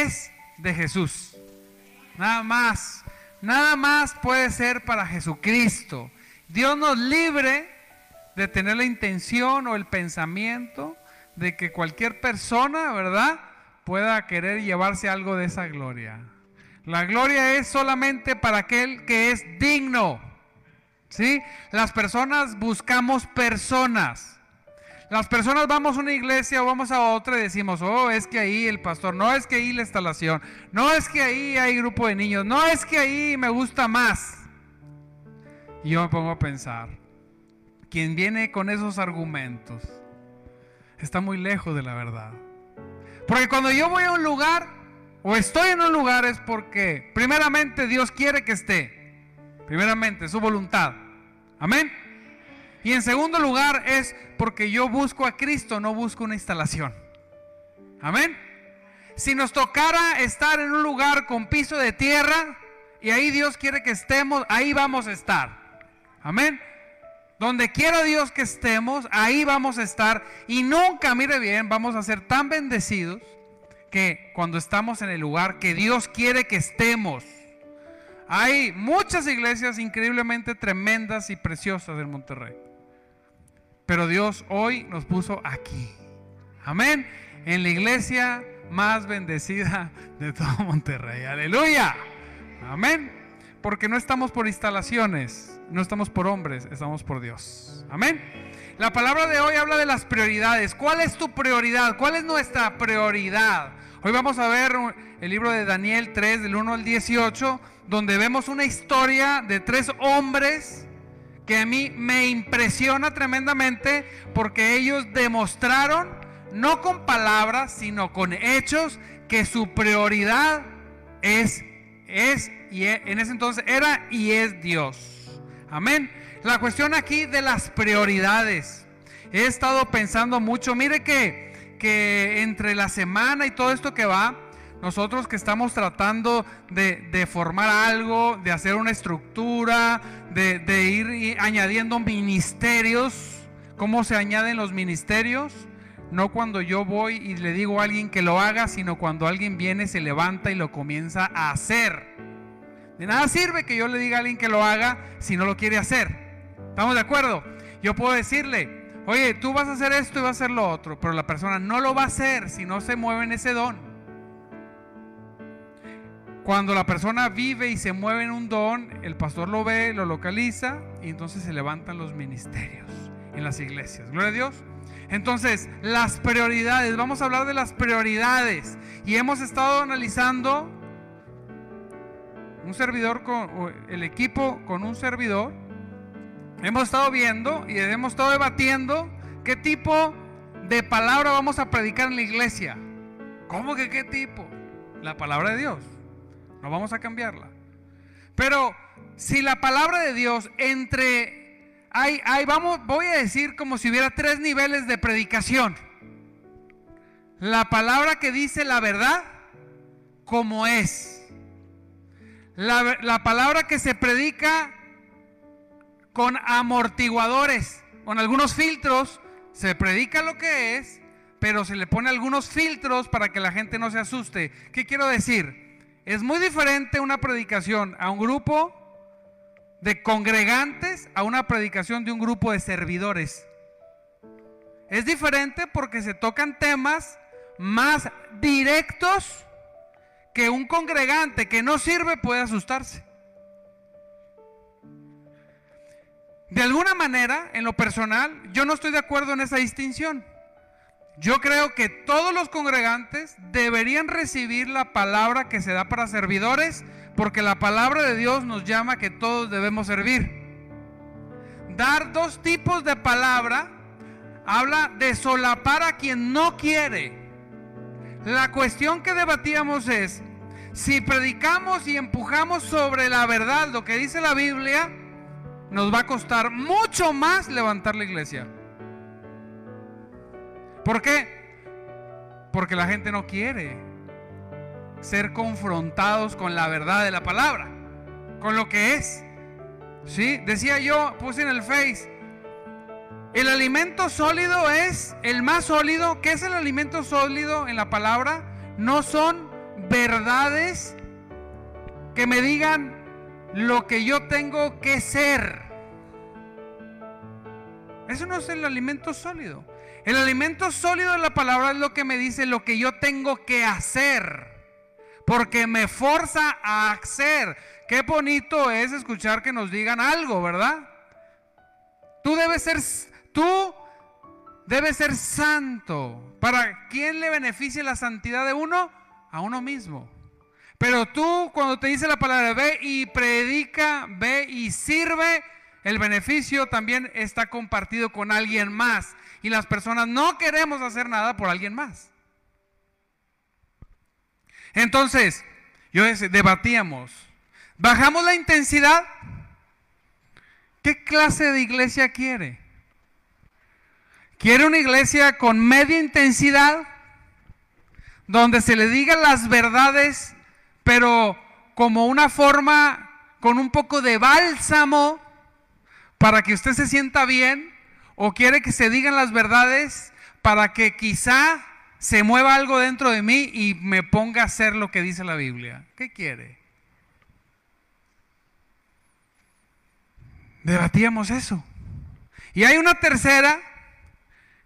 es de Jesús. Nada más. Nada más puede ser para Jesucristo. Dios nos libre de tener la intención o el pensamiento de que cualquier persona, ¿verdad?, pueda querer llevarse algo de esa gloria. La gloria es solamente para aquel que es digno. ¿Sí? Las personas buscamos personas. Las personas vamos a una iglesia o vamos a otra y decimos, oh, es que ahí el pastor, no es que ahí la instalación, no es que ahí hay grupo de niños, no es que ahí me gusta más. Y yo me pongo a pensar, quien viene con esos argumentos está muy lejos de la verdad. Porque cuando yo voy a un lugar o estoy en un lugar es porque primeramente Dios quiere que esté. Primeramente, su voluntad. Amén. Y en segundo lugar es porque yo busco a Cristo, no busco una instalación. Amén. Si nos tocara estar en un lugar con piso de tierra y ahí Dios quiere que estemos, ahí vamos a estar. Amén. Donde quiera Dios que estemos, ahí vamos a estar. Y nunca, mire bien, vamos a ser tan bendecidos que cuando estamos en el lugar que Dios quiere que estemos. Hay muchas iglesias increíblemente tremendas y preciosas en Monterrey. Pero Dios hoy nos puso aquí. Amén. En la iglesia más bendecida de todo Monterrey. Aleluya. Amén. Porque no estamos por instalaciones no estamos por hombres, estamos por Dios. Amén. La palabra de hoy habla de las prioridades. ¿Cuál es tu prioridad? ¿Cuál es nuestra prioridad? Hoy vamos a ver el libro de Daniel 3, del 1 al 18, donde vemos una historia de tres hombres que a mí me impresiona tremendamente porque ellos demostraron, no con palabras, sino con hechos, que su prioridad es, es y e, en ese entonces era y es Dios. Amén. La cuestión aquí de las prioridades. He estado pensando mucho, mire que, que entre la semana y todo esto que va, nosotros que estamos tratando de, formar algo, de hacer una estructura, de, de ir añadiendo ministerios, ¿cómo se añaden los ministerios? No cuando yo voy y le digo a alguien que lo haga, sino cuando alguien viene, se levanta y lo comienza a hacer. De nada sirve que yo le diga a alguien que lo haga si no lo quiere hacer. ¿Estamos de acuerdo? Yo puedo decirle, oye, tú vas a hacer esto y vas a hacer lo otro, pero la persona no lo va a hacer si no se mueve en ese don. Cuando la persona vive y se mueve en un don, el pastor lo ve, lo localiza y entonces se levantan los ministerios en las iglesias. Gloria a Dios. Entonces, las prioridades, vamos a hablar de las prioridades. Y hemos estado analizando un servidor con el equipo con un servidor, hemos estado viendo y hemos estado debatiendo qué tipo de palabra vamos a predicar en la iglesia. ¿Cómo que qué tipo? La palabra de Dios. No vamos a cambiarla. Pero si la palabra de Dios entre hay, vamos voy a decir como si hubiera tres niveles de predicación. La palabra que dice la verdad como es la, palabra que se predica con amortiguadores, con algunos filtros, se predica lo que es, pero se le pone algunos filtros para que la gente no se asuste. ¿Qué quiero decir? Es muy diferente una predicación a un grupo de congregantes a una predicación de un grupo de servidores. Es diferente porque se tocan temas más directos que un congregante que no sirve puede asustarse. De alguna manera, en lo personal, yo no estoy de acuerdo en esa distinción. Yo creo que todos los congregantes deberían recibir la palabra que se da para servidores, porque la palabra de Dios nos llama que todos debemos servir. Dar dos tipos de palabra habla de solapar a quien no quiere la cuestión que debatíamos es, si predicamos y empujamos sobre la verdad lo que dice la Biblia, nos va a costar mucho más levantar la iglesia. ¿Por qué? Porque la gente no quiere ser confrontados con la verdad de la palabra, con lo que es. ¿Sí? Decía yo, puse en el Face, el alimento sólido es el más sólido. ¿Qué es el alimento sólido en la palabra? No son verdades que me digan lo que yo tengo que ser. Eso no es el alimento sólido. El alimento sólido de la palabra es lo que me dice lo que yo tengo que hacer. Porque me forza a hacer. Qué bonito es escuchar que nos digan algo, ¿verdad? Tú debes ser, tú debes ser santo. ¿Para quién le beneficia la santidad de uno? A uno mismo. Pero tú cuando te dice la palabra, ve y predica, ve y sirve, el beneficio también está compartido con alguien más. Y las personas no queremos hacer nada por alguien más. Entonces, yo debatíamos, ¿bajamos la intensidad? ¿Qué clase de iglesia quiere? ¿Quiere una iglesia con media intensidad? Donde se le digan las verdades pero como una forma con un poco de bálsamo para que usted se sienta bien o quiere que se digan las verdades para que quizá se mueva algo dentro de mí y me ponga a hacer lo que dice la Biblia. ¿Qué quiere? Debatíamos eso. Y hay una tercera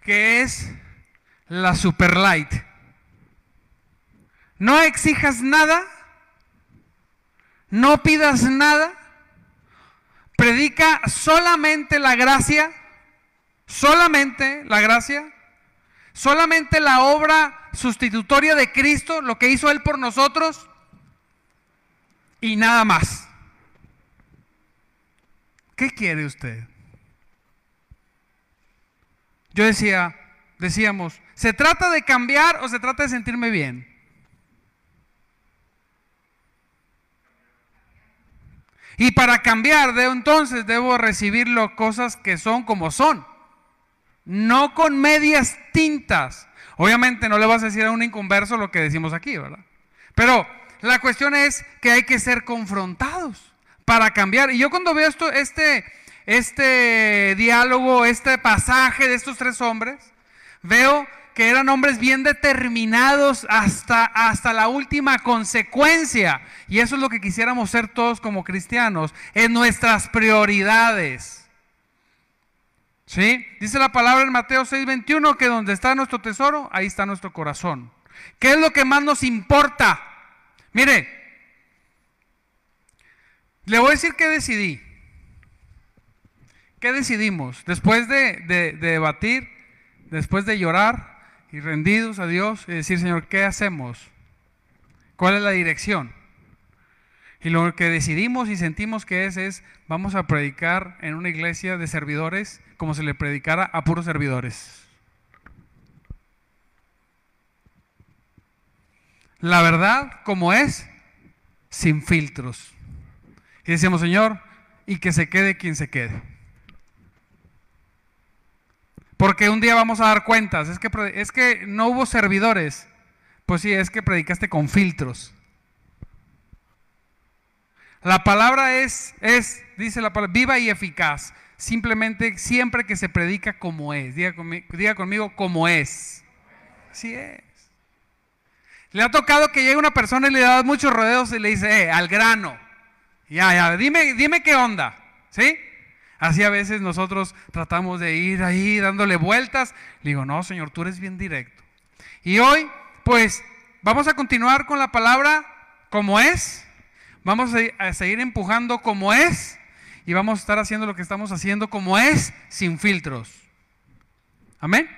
que es la super light. No exijas nada no pidas nada, predica solamente la gracia, solamente la gracia, solamente la obra sustitutoria de Cristo, lo que hizo Él por nosotros, y nada más. ¿Qué quiere usted? Yo decía, decíamos, ¿se trata de cambiar o se trata de sentirme bien? Y para cambiar, de entonces debo recibir las cosas que son como son. No con medias tintas. Obviamente no le vas a decir a un inconverso lo que decimos aquí, ¿verdad? Pero la cuestión es que hay que ser confrontados para cambiar. Y yo cuando veo esto, este, este diálogo, este pasaje de estos tres hombres, veo que eran hombres bien determinados hasta, hasta la última consecuencia. Y eso es lo que quisiéramos ser todos como cristianos, en nuestras prioridades. ¿Sí? Dice la palabra en Mateo 6:21 que donde está nuestro tesoro, ahí está nuestro corazón. ¿Qué es lo que más nos importa? Mire, le voy a decir qué decidí. ¿Qué decidimos? Después de, de debatir, después de llorar, y rendidos a Dios y decir, Señor, ¿qué hacemos? ¿Cuál es la dirección? Y lo que decidimos y sentimos que es es, vamos a predicar en una iglesia de servidores como se le predicara a puros servidores. La verdad como es, sin filtros. Y decimos, Señor, y que se quede quien se quede. Porque un día vamos a dar cuentas. Es que, es que no hubo servidores. Pues sí, es que predicaste con filtros. La palabra es, es, dice la palabra, viva y eficaz. Simplemente siempre que se predica como es. Diga conmigo, como es. Así es. Le ha tocado que llegue una persona y le da muchos rodeos y le dice, eh, al grano. Ya, ya, dime, dime qué onda. ¿Sí? Así a veces nosotros tratamos de ir ahí dándole vueltas. Le digo, no, Señor, tú eres bien directo. Y hoy, pues, vamos a continuar con la palabra como es. Vamos a seguir empujando como es. Y vamos a estar haciendo lo que estamos haciendo como es, sin filtros. Amén.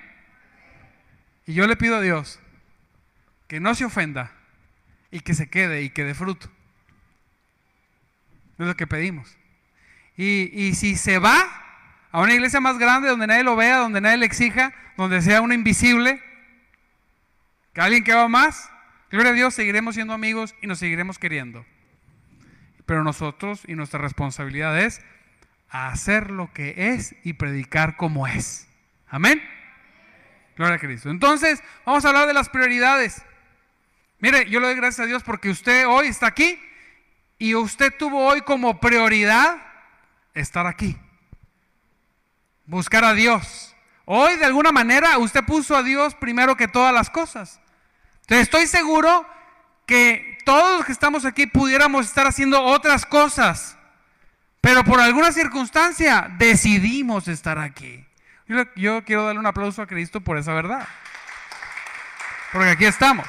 Y yo le pido a Dios que no se ofenda y que se quede y que dé fruto. Es lo que pedimos. Y, si se va a una iglesia más grande donde nadie lo vea, donde nadie le exija, donde sea uno invisible, que alguien que va más, gloria a Dios, seguiremos siendo amigos y nos seguiremos queriendo. Pero nosotros y nuestra responsabilidad es hacer lo que es y predicar como es. Amén. Gloria a Cristo. Entonces, vamos a hablar de las prioridades. Mire, yo le doy gracias a Dios porque usted hoy está aquí y usted tuvo hoy como prioridad estar aquí. Buscar a Dios. Hoy de alguna manera usted puso a Dios primero que todas las cosas. Entonces estoy seguro que todos los que estamos aquí pudiéramos estar haciendo otras cosas, pero por alguna circunstancia decidimos estar aquí. Yo, quiero darle un aplauso a Cristo por esa verdad. Porque aquí estamos.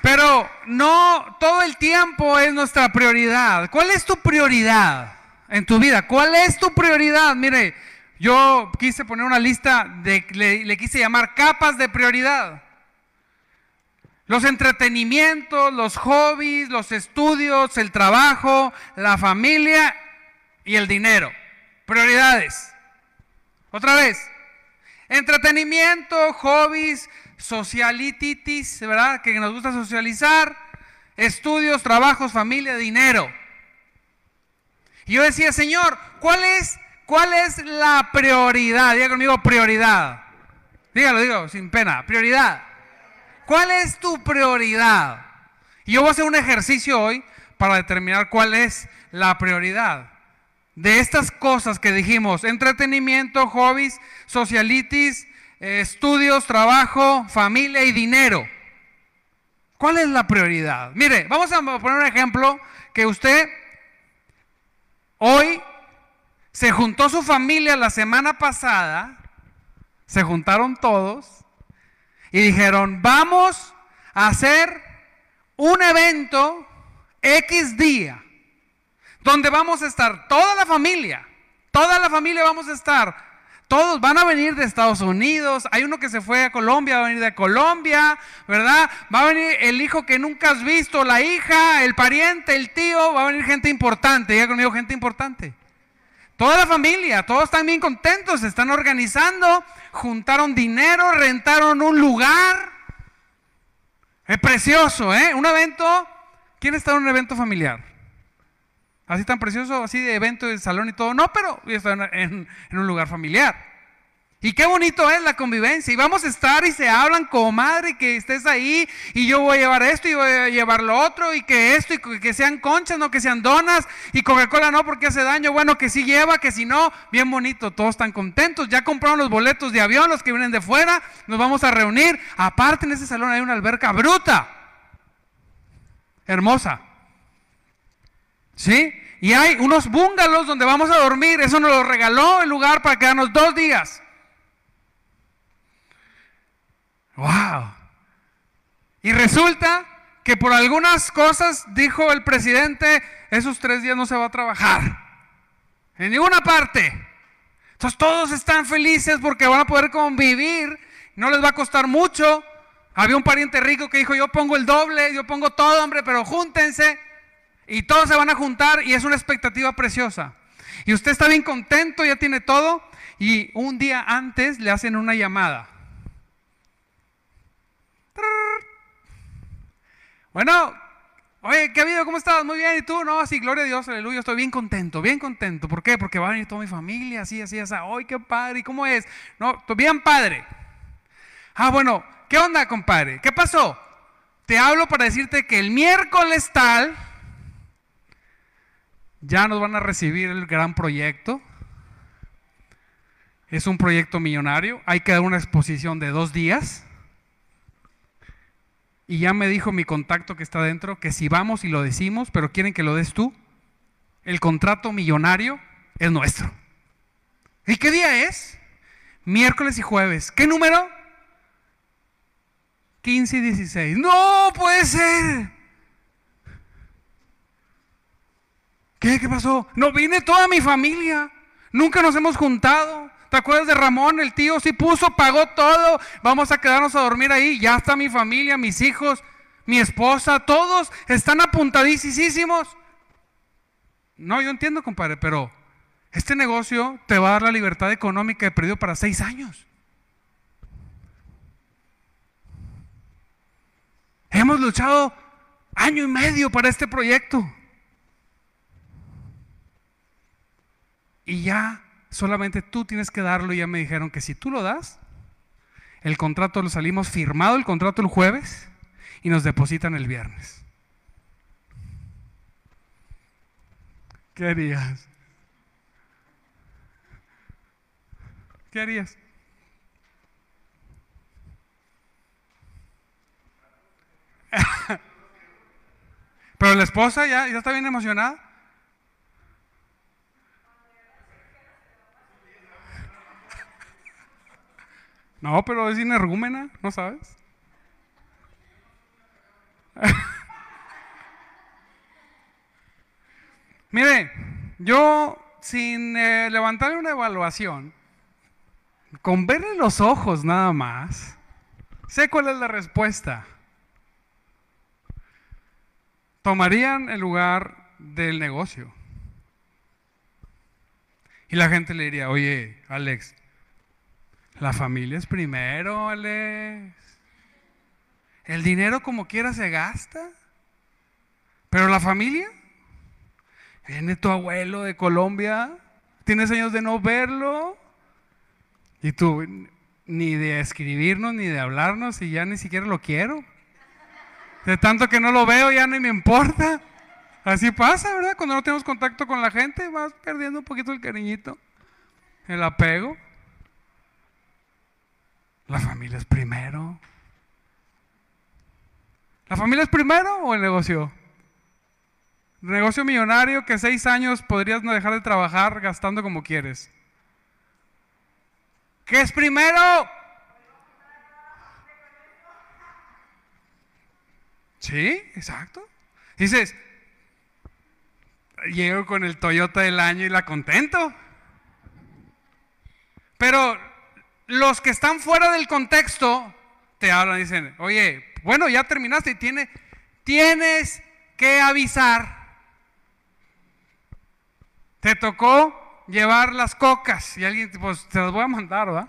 Pero no todo el tiempo es nuestra prioridad. ¿Cuál es tu prioridad en tu vida? ¿Cuál es tu prioridad? Mire, yo quise poner una lista de, le quise llamar capas de prioridad. Los entretenimientos, los hobbies, los estudios, el trabajo, la familia y el dinero. Prioridades. Otra vez. Entretenimiento, hobbies, socialititis, ¿verdad? Que nos gusta socializar, estudios, trabajos, familia, dinero. Y yo decía, Señor, ¿cuál es, cuál es la prioridad? Diga conmigo, prioridad. Dígalo, digo, sin pena, prioridad. ¿Cuál es tu prioridad? Y yo voy a hacer un ejercicio hoy para determinar cuál es la prioridad de estas cosas que dijimos, entretenimiento, hobbies, socialitis, estudios, trabajo, familia y dinero. ¿Cuál es la prioridad? Mire, vamos a poner un ejemplo que usted hoy se juntó su familia la semana pasada, se juntaron todos y dijeron, vamos a hacer un evento X día, donde vamos a estar toda la familia, toda la familia vamos a estar todos van a venir de Estados Unidos. Hay uno que se fue a Colombia, va a venir de Colombia, ¿verdad? Va a venir el hijo que nunca has visto, la hija, el pariente, el tío. Va a venir gente importante. Diga conmigo, gente importante. Toda la familia, todos están bien contentos, se están organizando, juntaron dinero, rentaron un lugar. Es precioso, ¿eh? Un evento. ¿Quién está en un evento familiar? Así tan precioso, así de evento, de salón y todo. No, pero está en, en, un lugar familiar. Y qué bonito es la convivencia. Y vamos a estar y se hablan como madre, que estés ahí, y yo voy a llevar esto y voy a llevar lo otro, y que esto, y que sean conchas, no que sean donas, y Coca-Cola no porque hace daño, bueno, que sí lleva, que si no, bien bonito, todos están contentos. Ya compraron los boletos de avión, los que vienen de fuera, nos vamos a reunir. Aparte en ese salón hay una alberca bruta, hermosa. ¿Sí? Y hay unos bungalows donde vamos a dormir. Eso nos lo regaló el lugar para quedarnos dos días. ¡Wow! Y resulta que por algunas cosas dijo el presidente, esos tres días no se va a trabajar. En ninguna parte. Entonces todos están felices porque van a poder convivir. No les va a costar mucho. Había un pariente rico que dijo, yo pongo el doble, yo pongo todo, hombre, pero júntense. Y todos se van a juntar y es una expectativa preciosa. Y usted está bien contento, ya tiene todo. Y un día antes le hacen una llamada. Bueno, oye, ¿qué ha? ¿Cómo estás? Muy bien, ¿y tú? No, sí, gloria a Dios, aleluya, estoy bien contento, bien contento. ¿Por qué? Porque va a venir toda mi familia, así, así, así. ¡Ay, qué padre! ¿Y cómo es? No, bien padre. Ah, bueno, ¿qué onda, compadre? ¿Qué pasó? Te hablo para decirte que el miércoles tal ya nos van a recibir el gran proyecto. Es un proyecto millonario. Hay que dar una exposición de dos días. Y ya me dijo mi contacto que está dentro que si vamos y lo decimos, pero quieren que lo des tú, el contrato millonario es nuestro. ¿Y qué día es? Miércoles y jueves. ¿Qué número? 15 y 16. No puede ser. ¿Qué? ¿Qué pasó? No vine toda mi familia. Nunca nos hemos juntado. ¿Te acuerdas de Ramón? El tío sí puso, pagó todo. Vamos a quedarnos a dormir ahí. Ya está mi familia, mis hijos, mi esposa, todos están apuntadísimos. No, yo entiendo, compadre, pero este negocio te va a dar la libertad económica de perdido para seis años. Hemos luchado año y medio para este proyecto. y ya Solamente tú tienes que darlo y ya me dijeron que si tú lo das, el contrato lo salimos firmado el contrato el jueves y nos depositan el viernes. ¿Qué harías? ¿Qué harías? Pero la esposa ya, ya está bien emocionada. No, pero es inergúmena, ¿no sabes? Mire, yo sin eh, levantarle una evaluación, con verle los ojos nada más, sé cuál es la respuesta. Tomarían el lugar del negocio. Y la gente le diría, oye, Alex, la familia es primero, Alex. El dinero como quiera se gasta. Pero la familia, viene tu abuelo de Colombia, tienes años de no verlo. Y tú, ni de escribirnos, ni de hablarnos, y ya ni siquiera lo quiero. De tanto que no lo veo, ya ni me importa. Así pasa, ¿verdad? Cuando no tenemos contacto con la gente, vas perdiendo un poquito el cariñito, el apego. La familia es primero. ¿La familia es primero o el negocio? Negocio millonario que seis años podrías no dejar de trabajar gastando como quieres. ¿Qué es primero? Sí, exacto. Dices, llego con el Toyota del año y la contento. Pero los que están fuera del contexto te hablan dicen, oye, bueno, ya terminaste y tiene, tienes que avisar. Te tocó llevar las cocas y alguien, pues te las voy a mandar, ¿verdad?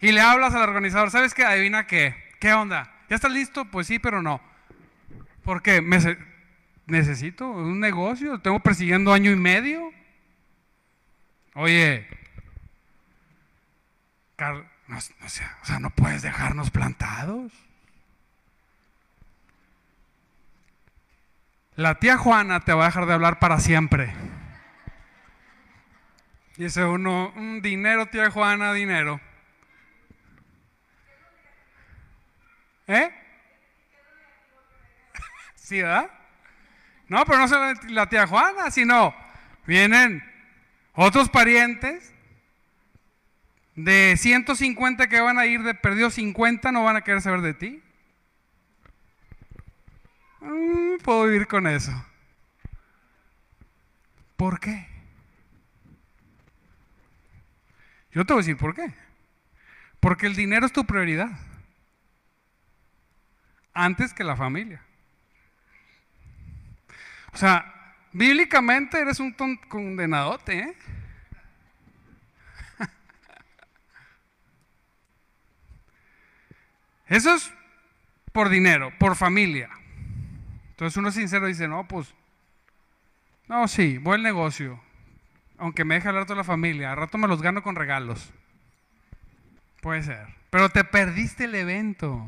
Y le hablas al organizador, ¿sabes qué? Adivina qué. ¿Qué onda? ¿Ya estás listo? Pues sí, pero no. Porque me necesito un negocio, tengo persiguiendo año y medio. Oye, no, o sea, no puedes dejarnos plantados. La tía Juana te va a dejar de hablar para siempre. Dice uno, un dinero, tía Juana, dinero. ¿Eh? ¿Sí, verdad? No, pero no solo la tía Juana, sino vienen otros parientes de 150 que van a ir de perdido 50 no van a querer saber de ti. Mm, puedo vivir con eso. ¿Por qué? Yo te voy a decir por qué. Porque el dinero es tu prioridad. Antes que la familia. O sea, bíblicamente eres un condenadote, ¿eh? Eso es por dinero, por familia. Entonces uno sincero dice, no, pues, no, sí, buen negocio. Aunque me deje hablar toda la familia, a rato me los gano con regalos. Puede ser. Pero te perdiste el evento.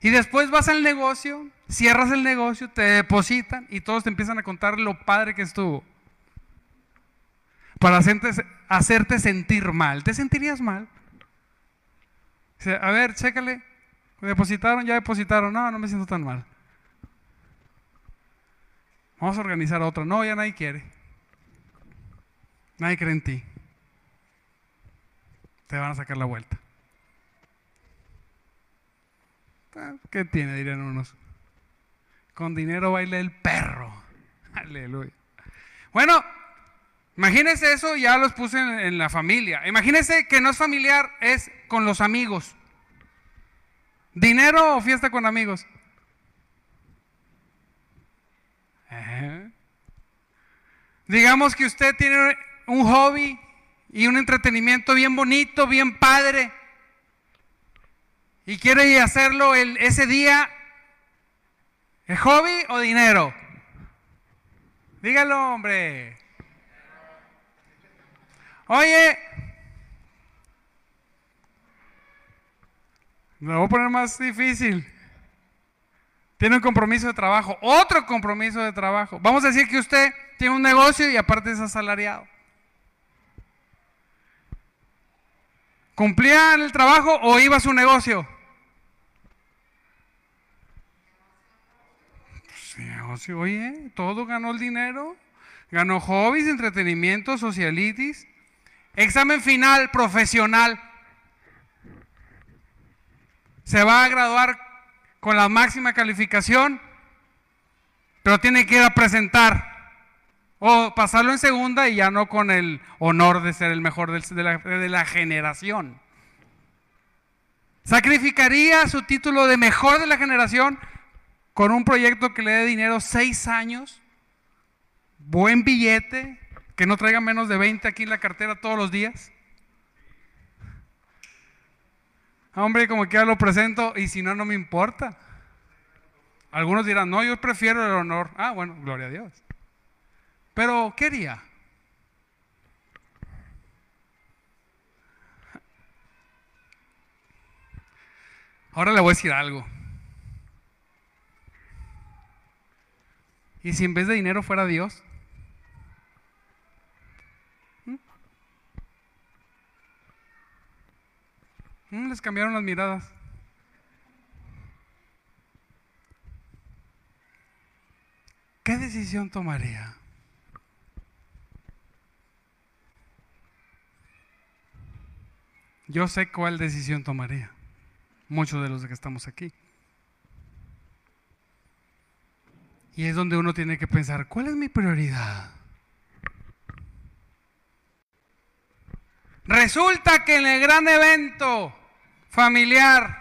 Y después vas al negocio, cierras el negocio, te depositan y todos te empiezan a contar lo padre que estuvo. Para hacerte sentir mal. ¿Te sentirías mal? A ver, chécale. ¿Depositaron? Ya depositaron. No, no me siento tan mal. Vamos a organizar otra. No, ya nadie quiere. Nadie cree en ti. Te van a sacar la vuelta. Ah, ¿Qué tiene? Dirían unos. Con dinero baila el perro. Aleluya. Bueno, Imagínense eso, ya los puse en, la familia. Imagínense que no es familiar, es con los amigos. ¿Dinero o fiesta con amigos? Digamos que usted tiene un hobby y un entretenimiento bien bonito, bien padre, y quiere hacerlo el, ese día, ¿el hobby o dinero? Dígalo, hombre. Oye, me voy a poner más difícil. Tiene un compromiso de trabajo, otro compromiso de trabajo. Vamos a decir que usted tiene un negocio y aparte es asalariado. ¿Cumplía el trabajo o iba a su negocio? negocio, oye, todo ganó el dinero. Ganó hobbies, entretenimiento, socialitis. Examen final profesional. Se va a graduar con la máxima calificación, pero tiene que ir a presentar o pasarlo en segunda y ya no con el honor de ser el mejor de la, de la generación. Sacrificaría su título de mejor de la generación con un proyecto que le dé dinero seis años, buen billete, que no traiga menos de 20 aquí en la cartera todos los días. Hombre, como quiera lo presento y si no, no me importa. Algunos dirán, no, yo prefiero el honor. Ah, bueno, gloria a Dios. Pero, ¿qué haría? Ahora le voy a decir algo. ¿Y si en vez de dinero fuera Dios? Les cambiaron las miradas. ¿Qué decisión tomaría? Yo sé cuál decisión tomaría. Muchos de los que estamos aquí. Y es donde uno tiene que pensar, ¿cuál es mi prioridad? Resulta que en el gran evento familiar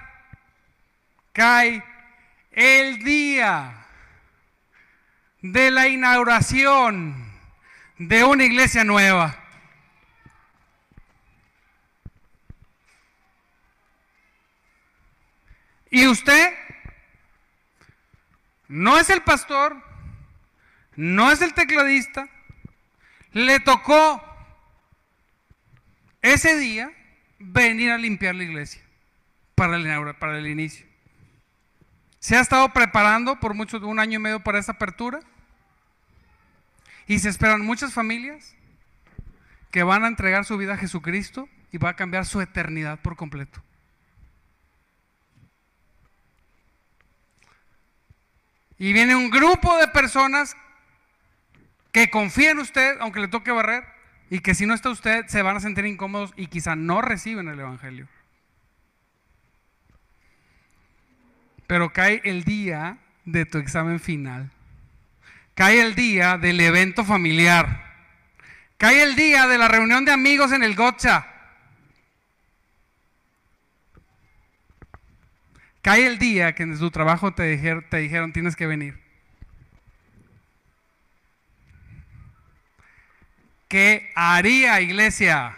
cae el día de la inauguración de una iglesia nueva. Y usted no es el pastor, no es el tecladista, le tocó ese día venir a limpiar la iglesia para el, para el inicio. Se ha estado preparando por mucho, un año y medio para esa apertura. Y se esperan muchas familias que van a entregar su vida a Jesucristo y va a cambiar su eternidad por completo. Y viene un grupo de personas que confían en usted, aunque le toque barrer, y que si no está usted se van a sentir incómodos y quizá no reciben el Evangelio. Pero cae el día de tu examen final. Cae el día del evento familiar. Cae el día de la reunión de amigos en el Gotcha. Cae el día que en tu trabajo te, dijeron, te dijeron tienes que venir. ¿Qué haría iglesia?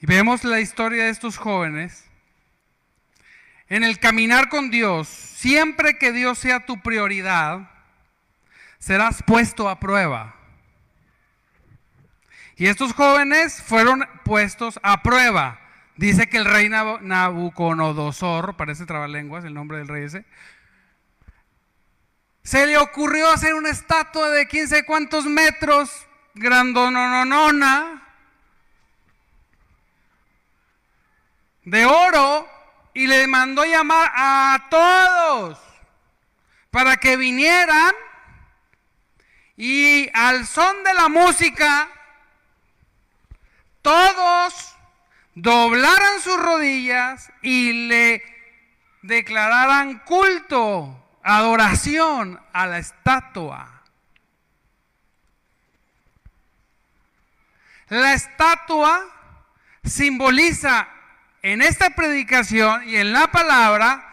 Y vemos la historia de estos jóvenes. En el caminar con Dios, siempre que Dios sea tu prioridad, serás puesto a prueba. Y estos jóvenes fueron puestos a prueba. Dice que el rey Nabucodonosor, parece trabalenguas el nombre del rey ese, se le ocurrió hacer una estatua de quién sé cuántos metros, grandononona, de oro, y le mandó llamar a todos para que vinieran y al son de la música, todos doblaran sus rodillas y le declararan culto, adoración a la estatua. La estatua simboliza en esta predicación y en la palabra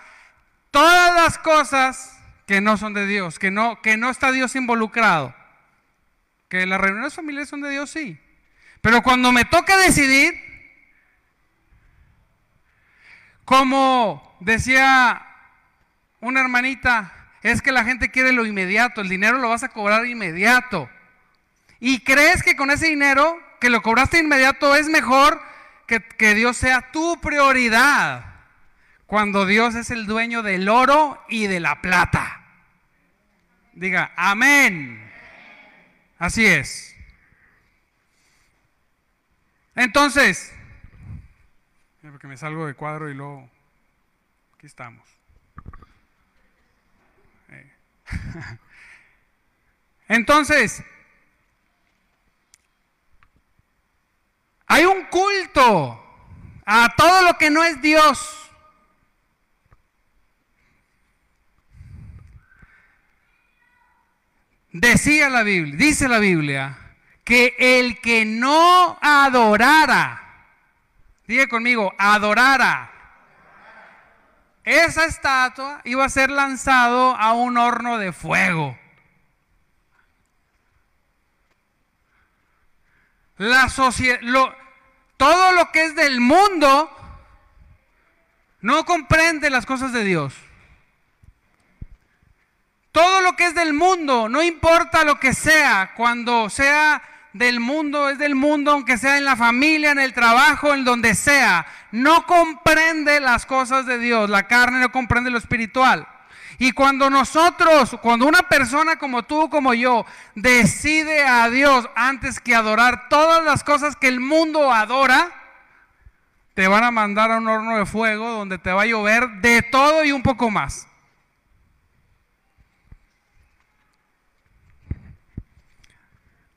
todas las cosas que no son de Dios, que no, que no está Dios involucrado. Que las reuniones familiares son de Dios, sí. Pero cuando me toca decidir, como decía una hermanita, es que la gente quiere lo inmediato, el dinero lo vas a cobrar inmediato. Y crees que con ese dinero que lo cobraste inmediato es mejor que, que Dios sea tu prioridad, cuando Dios es el dueño del oro y de la plata. Diga, amén. Así es. Entonces, porque me salgo de cuadro y luego aquí estamos. Eh. Entonces, hay un culto a todo lo que no es Dios. Decía la Biblia, dice la Biblia, que el que no adorara, diga conmigo, adorara, esa estatua iba a ser lanzado a un horno de fuego. La sociedad, todo lo que es del mundo no comprende las cosas de Dios. Todo lo que es del mundo, no importa lo que sea, cuando sea del mundo, es del mundo, aunque sea en la familia, en el trabajo, en donde sea, no comprende las cosas de Dios. La carne no comprende lo espiritual. Y cuando nosotros, cuando una persona como tú, como yo, decide a Dios antes que adorar todas las cosas que el mundo adora, te van a mandar a un horno de fuego donde te va a llover de todo y un poco más.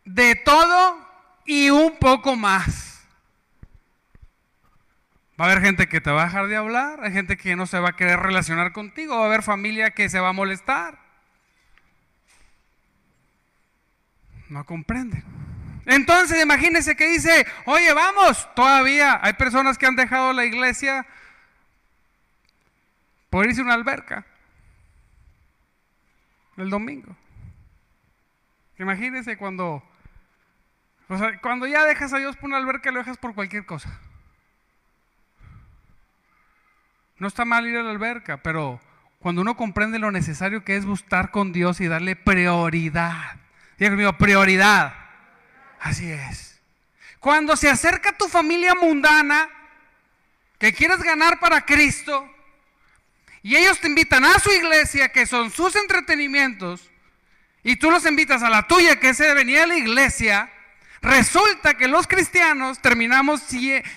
de todo y un poco más. Va a haber gente que te va a dejar de hablar, hay gente que no se va a querer relacionar contigo, va a haber familia que se va a molestar. No comprende. Entonces imagínense que dice, oye, vamos, todavía hay personas que han dejado la iglesia por irse a una alberca el domingo. Imagínense cuando cuando ya dejas a Dios por una alberca, lo dejas por cualquier cosa. No está mal ir a la alberca, pero cuando uno comprende lo necesario que es buscar con Dios y darle prioridad. Dios mío, prioridad. Así es. Cuando se acerca tu familia mundana, que quieres ganar para Cristo, y ellos te invitan a su iglesia, que son sus entretenimientos, y tú los invitas a la tuya, que es venir a la iglesia, Resulta que los cristianos terminamos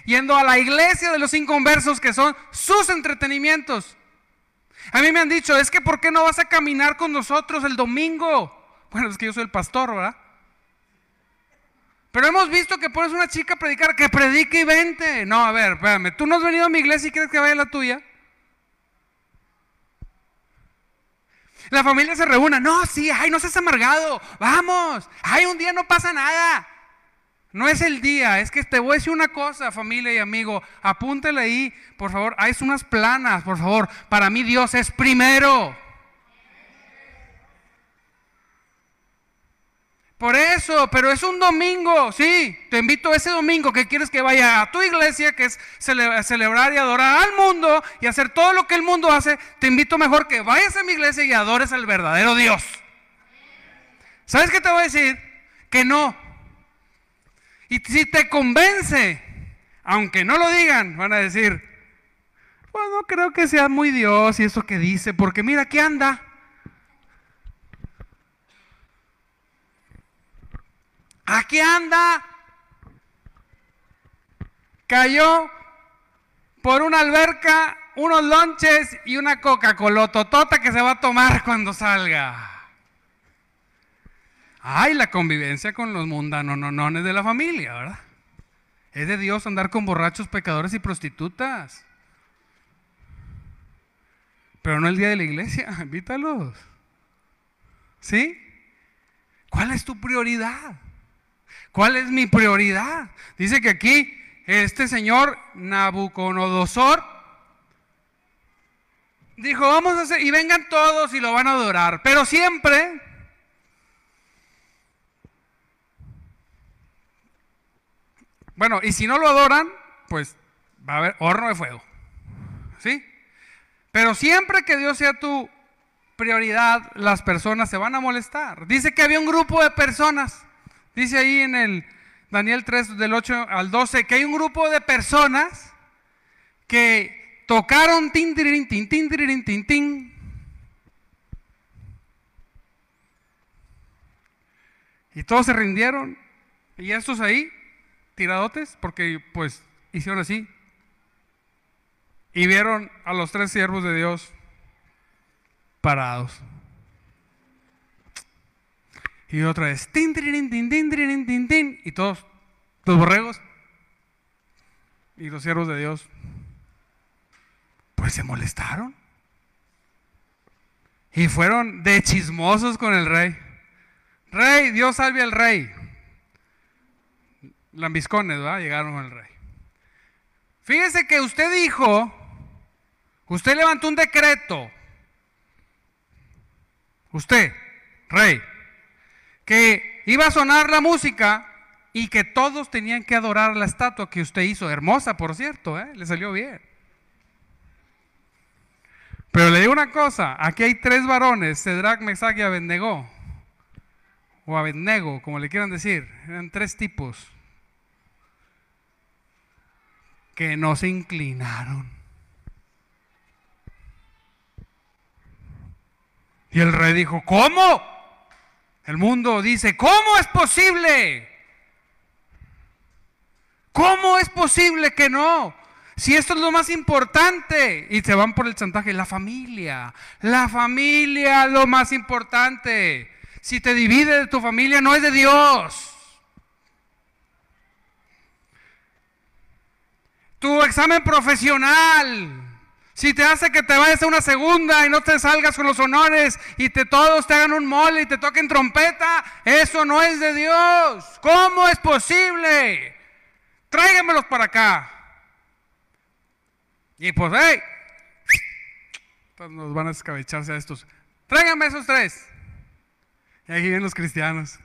yendo a la iglesia de los inconversos que son sus entretenimientos. A mí me han dicho, es que ¿por qué no vas a caminar con nosotros el domingo? Bueno, es que yo soy el pastor, ¿verdad? Pero hemos visto que pones una chica a predicar, que predique y vente. No, a ver, espérame, tú no has venido a mi iglesia y quieres que vaya a la tuya. La familia se reúne, no, sí, ay, no seas amargado, vamos, ay, un día no pasa nada. No es el día, es que te voy a decir una cosa, familia y amigo, apúntale ahí, por favor, hay unas planas, por favor. Para mí Dios es primero. Por eso, pero es un domingo, sí, te invito ese domingo que quieres que vaya a tu iglesia, que es celebrar y adorar al mundo y hacer todo lo que el mundo hace, te invito mejor que vayas a mi iglesia y adores al verdadero Dios. ¿Sabes qué te voy a decir? Que no, y si te convence, aunque no lo digan, van a decir, pues no creo que sea muy Dios y eso que dice, porque mira, aquí anda. Aquí anda. Cayó por una alberca, unos lonches y una Coca-Cola totota que se va a tomar cuando salga. Ay, la convivencia con los mundanos no, no, es de la familia, ¿verdad? Es de Dios andar con borrachos, pecadores y prostitutas. Pero no el día de la iglesia, invítalos. ¿Sí? ¿Cuál es tu prioridad? ¿Cuál es mi prioridad? Dice que aquí este señor Nabucodonosor dijo, vamos a hacer, y vengan todos y lo van a adorar, pero siempre Bueno, y si no lo adoran, pues va a haber horno de fuego. ¿Sí? Pero siempre que Dios sea tu prioridad, las personas se van a molestar. Dice que había un grupo de personas. Dice ahí en el Daniel 3 del 8 al 12 que hay un grupo de personas que tocaron tin tin tin tin tin. Y todos se rindieron. Y estos ahí tiradotes porque pues hicieron así. Y vieron a los tres siervos de Dios parados. Y otra vez, tin, tin, tin, tin, tin, y todos, los borregos y los siervos de Dios, pues se molestaron. Y fueron de chismosos con el rey. Rey, Dios salve al rey. Lambiscones, ¿verdad? Llegaron con el rey. Fíjese que usted dijo, usted levantó un decreto. Usted, rey, que iba a sonar la música y que todos tenían que adorar la estatua que usted hizo. Hermosa, por cierto, ¿eh? le salió bien. Pero le digo una cosa, aquí hay tres varones, Cedrak, Mesach y Abednego, o Abednego, como le quieran decir, eran tres tipos que no se inclinaron. Y el rey dijo, ¿cómo? El mundo dice, ¿cómo es posible? ¿Cómo es posible que no? Si esto es lo más importante. Y se van por el chantaje. La familia. La familia, lo más importante. Si te divide de tu familia, no es de Dios. Tu examen profesional. Si te hace que te vayas a una segunda y no te salgas con los honores y te todos te hagan un mole y te toquen trompeta, eso no es de Dios. ¿Cómo es posible? Tráigamelos para acá. Y pues, hey, pues nos van a escabecharse a estos. Tráigame esos tres. Y aquí vienen los cristianos.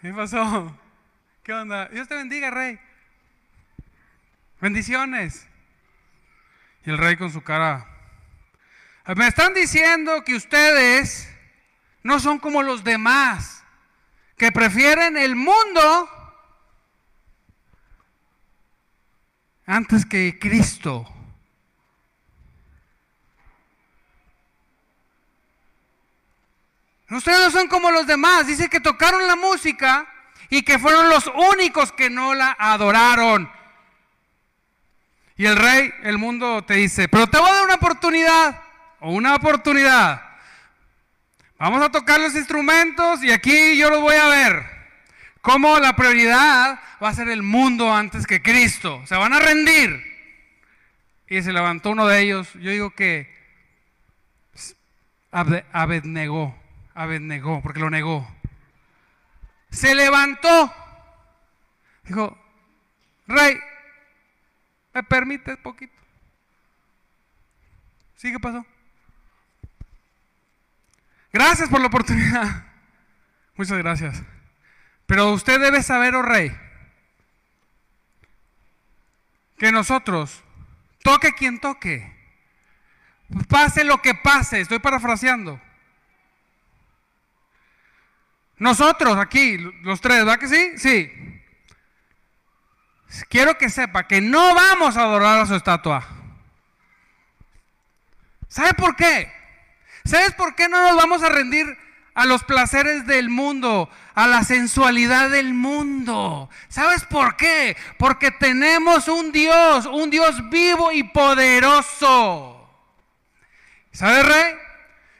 ¿Qué pasó? ¿Qué onda? Dios te bendiga, rey. Bendiciones. Y el rey con su cara. Me están diciendo que ustedes no son como los demás, que prefieren el mundo antes que Cristo. Ustedes no son como los demás. Dice que tocaron la música y que fueron los únicos que no la adoraron. Y el rey, el mundo te dice, pero te voy a dar una oportunidad, o una oportunidad. Vamos a tocar los instrumentos y aquí yo los voy a ver. Cómo la prioridad va a ser el mundo antes que Cristo. Se van a rendir. Y se levantó uno de ellos. Yo digo que Abednego negó, porque lo negó. Se levantó. Dijo, rey, ¿me permite poquito? ¿Sí qué pasó? Gracias por la oportunidad. Muchas gracias. Pero usted debe saber, oh rey, que nosotros, toque quien toque, pase lo que pase, estoy parafraseando, nosotros aquí, los tres, ¿verdad que sí? Sí. Quiero que sepa que no vamos a adorar a su estatua. ¿Sabe por qué? ¿Sabes por qué no nos vamos a rendir a los placeres del mundo, a la sensualidad del mundo? ¿Sabes por qué? Porque tenemos un Dios, un Dios vivo y poderoso. ¿Sabe, Rey?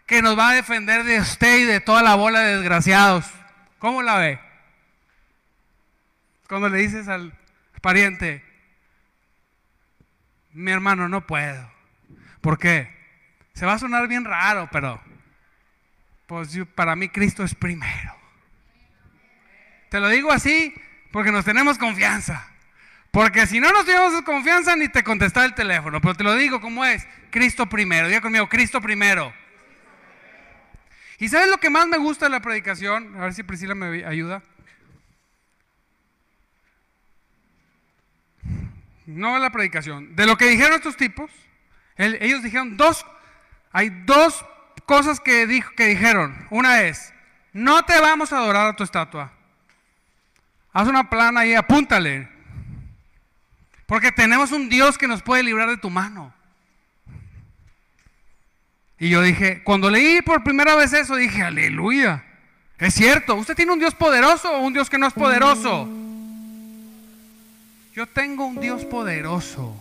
que nos va a defender de usted y de toda la bola de desgraciados. ¿Cómo la ve? Cuando le dices al pariente, mi hermano, no puedo. ¿Por qué? Se va a sonar bien raro, pero pues para mí Cristo es primero. Te lo digo así porque nos tenemos confianza. Porque si no nos tenemos confianza ni te contestar el teléfono. Pero te lo digo como es. Cristo primero. Diga conmigo, Cristo primero. ¿Y sabes lo que más me gusta de la predicación? A ver si Priscila me ayuda. No la predicación. De lo que dijeron estos tipos, ellos dijeron dos, hay dos cosas que, que dijeron. Una es, no te vamos a adorar a tu estatua. Haz una plana ahí, apúntale. Porque tenemos un Dios que nos puede librar de tu mano. Y yo dije, cuando leí por primera vez eso, dije, aleluya. Es cierto, ¿usted tiene un Dios poderoso o un Dios que no es poderoso? Yo tengo un Dios poderoso.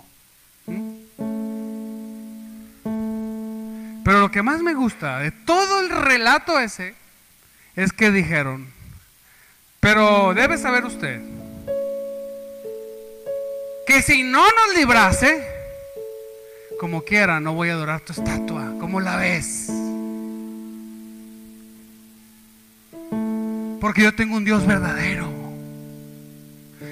Pero lo que más me gusta de todo el relato ese es que dijeron, Pero debe saber usted que si no nos librase, como quiera, no voy a adorar tu estatua. ¿Cómo la ves? Porque yo tengo un Dios verdadero.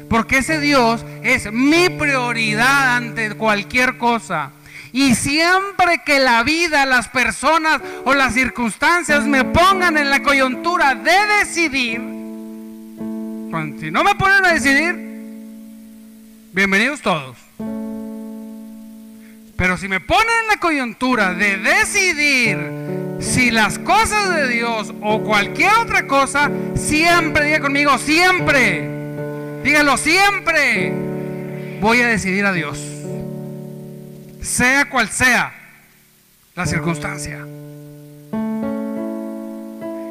Porque ese Dios es mi prioridad ante cualquier cosa. Y siempre que la vida, las personas o las circunstancias me pongan en la coyuntura de decidir, si no me ponen a decidir, bienvenidos todos. Pero si me ponen en la coyuntura de decidir si las cosas de Dios o cualquier otra cosa, siempre, diga conmigo, siempre, dígalo siempre, voy a decidir a Dios. Sea cual sea la circunstancia.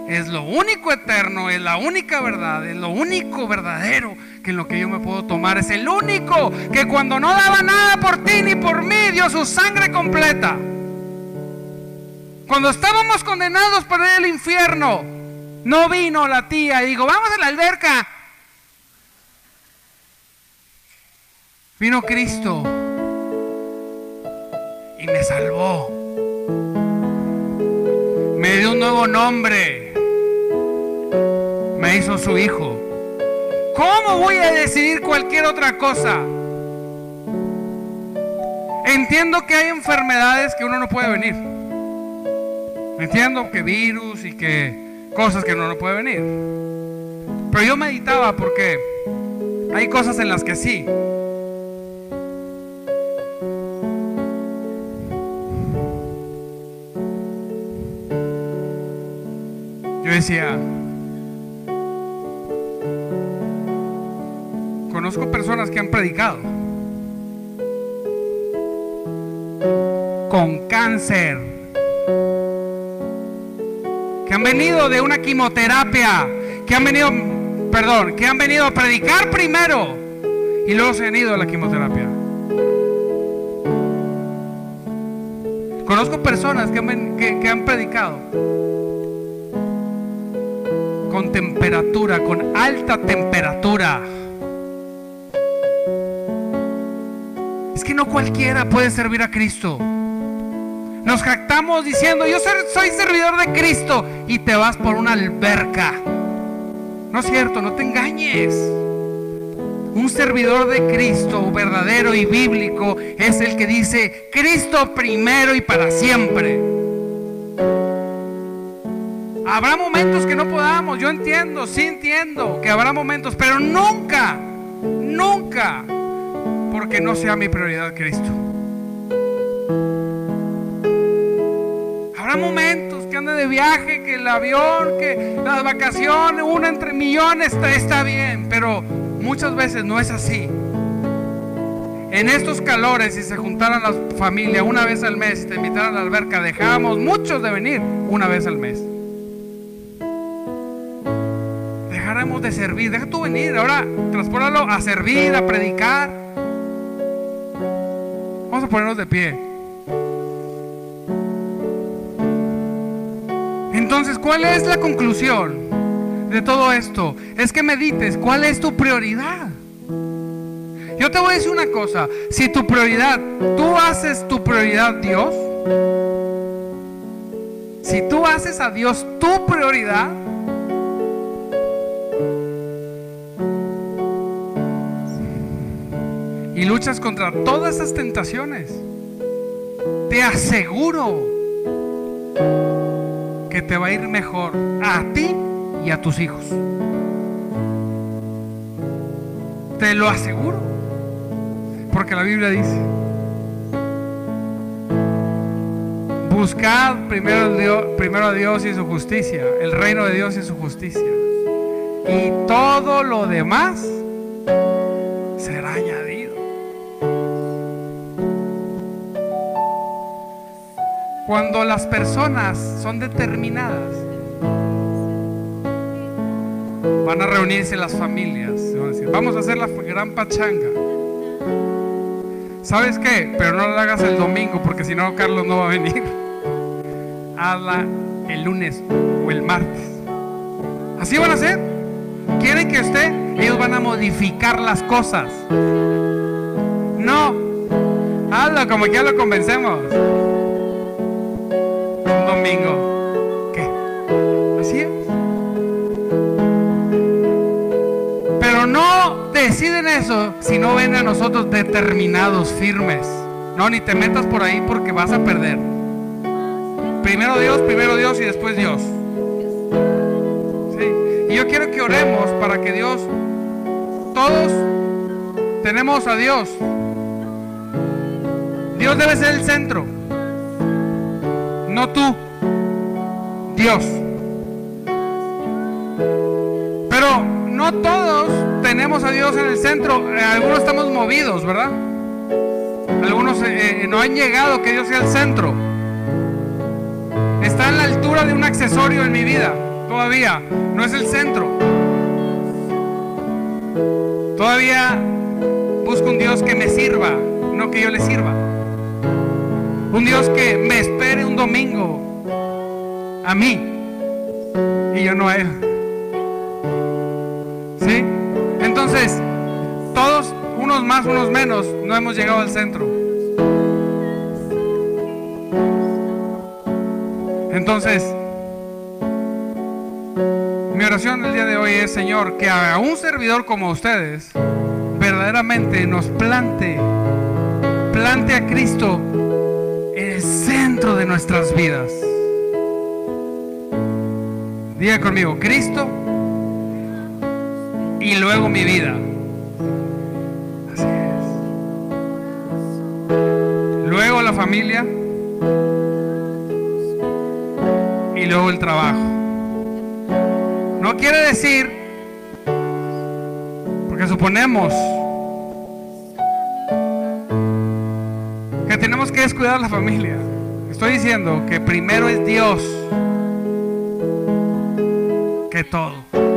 Es lo único eterno, es la única verdad, es lo único verdadero que en lo que yo me puedo tomar. Es el único que cuando no daba nada por ti ni por mí, dio su sangre completa. Cuando estábamos condenados por el infierno, no vino la tía y digo, vamos a la alberca. Vino Cristo y me salvó. Me dio un nuevo nombre. Me hizo su hijo. ¿Cómo voy a decidir cualquier otra cosa? Entiendo que hay enfermedades que uno no puede venir. Entiendo que virus y que cosas que uno no puede venir. Pero yo meditaba porque hay cosas en las que sí. Conozco personas que han predicado con cáncer, que han venido de una quimioterapia, que han venido, perdón, que han venido a predicar primero y luego se han ido a la quimioterapia. Conozco personas que han, que han predicado con temperatura, con alta temperatura. Es que no cualquiera puede servir a Cristo. Nos jactamos diciendo, yo soy servidor de Cristo y te vas por una alberca. No es cierto, no te engañes. Un servidor de Cristo verdadero y bíblico es el que dice, Cristo primero y para siempre. Habrá momentos que no podamos, yo entiendo, sí entiendo que habrá momentos, pero nunca, nunca porque no sea mi prioridad Cristo. Habrá momentos que ande de viaje, que el avión, que las vacaciones, una entre millones está, bien, pero muchas veces no es así. En estos calores, si se juntaran las familias una vez al mes te invitaran a la alberca, dejábamos muchos de venir una vez al mes. De servir, deja tú venir, ahora transpóralo a servir, a predicar. Vamos a ponernos de pie. Entonces, ¿cuál es la conclusión de todo esto? Es que medites, ¿cuál es tu prioridad? Yo te voy a decir una cosa, si tu prioridad, tú haces tu prioridad Dios, si tú haces a Dios tu prioridad, luchas contra todas esas tentaciones, te aseguro que te va a ir mejor a ti y a tus hijos. Te lo aseguro. Porque la Biblia dice, buscad primero, primero a Dios y su justicia, el reino de Dios y su justicia. Y todo lo demás Cuando las personas son determinadas, van a reunirse las familias. Van a decir, vamos a hacer la gran pachanga. ¿Sabes qué? Pero no la hagas el domingo porque si no Carlos no va a venir. Hazla el lunes o el martes. Así van a ser. quieren que usted, ellos van a modificar las cosas. No, hazlo como ya lo convencemos. Domingo. ¿Qué? Así es. Pero no deciden eso si no ven a nosotros determinados, firmes. No, ni te metas por ahí porque vas a perder. Primero Dios, primero Dios y después Dios. Y yo quiero que oremos para que Dios, todos tenemos a Dios. Dios debe ser el centro. No tú. Dios. Pero no todos tenemos a Dios en el centro. Eh, Algunos estamos movidos, ¿verdad? Algunos eh, eh, no han llegado que Dios sea el centro. Está en la altura de un accesorio en mi vida. Todavía no es el centro. Todavía busco un Dios que me sirva, no que yo le sirva. Un Dios que me espere un domingo a mí y yo no a Él. ¿Sí? Entonces, todos, unos más, unos menos, no hemos llegado al centro. Entonces, mi oración el día de hoy es, Señor, que a un servidor como ustedes verdaderamente nos plante, plante a Cristo en el centro de nuestras vidas. Diga conmigo, Cristo y luego mi vida. Así es. Luego la familia y luego el trabajo. No quiere decir, porque suponemos que tenemos que descuidar la familia. Estoy diciendo que primero es Dios que todo.